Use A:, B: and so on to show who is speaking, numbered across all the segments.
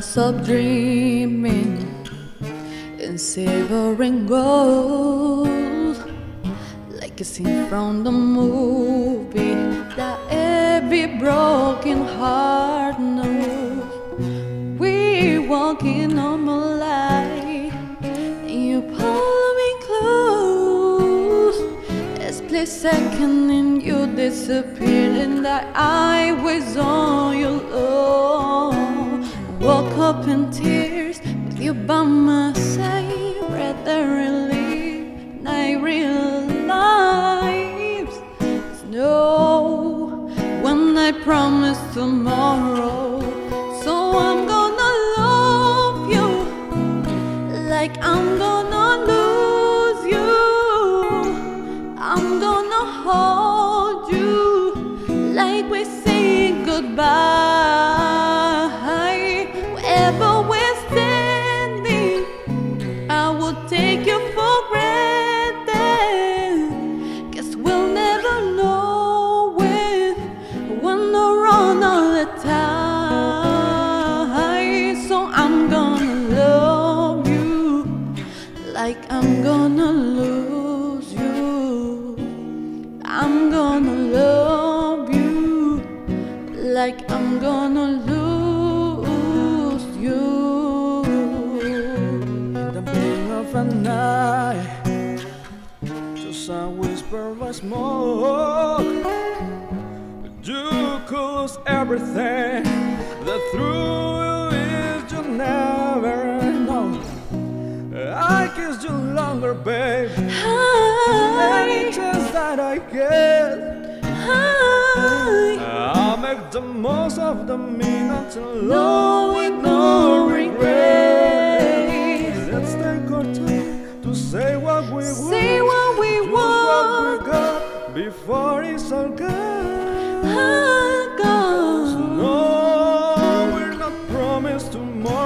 A: stop dreaming in silver and gold like a scene from the movie that every broken heart knows. We walking on my light, and you pull me close. A split second, and you disappeared, and that I was on your love. Up in tears with you by my side, Rather the relief, and I realized no when I promise tomorrow. So I'm gonna love you like I'm gonna lose you. I'm gonna hold you like we say goodbye. Like I'm gonna lose you. I'm gonna love you like I'm gonna lose you.
B: the beginning of a night Just a whisper of smoke You lose everything The truth is you never I kiss you longer, babe Any chance that I get. I'll make the most of the minutes alone with
A: no
B: regret.
A: regrets.
B: Let's take our time to say what we want.
A: Say what we want.
B: what we got before it's all gone.
A: I'm.
B: No, we're not promised tomorrow.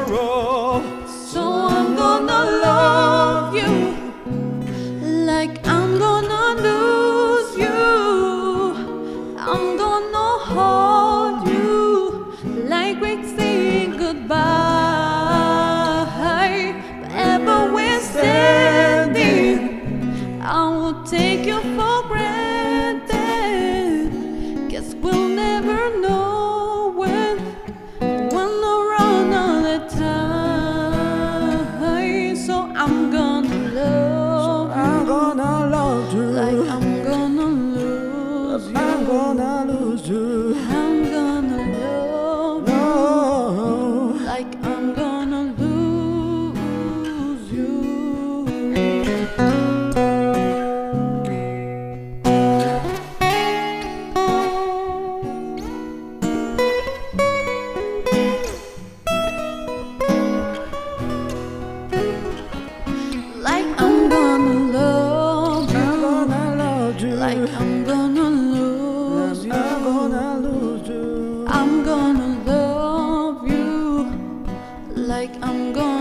A: Gonna lose you. I'm gonna love you
B: oh.
A: like I'm gonna lose you. Like I'm gonna love
B: I'm gonna love you.
A: Like I'm Like I'm gonna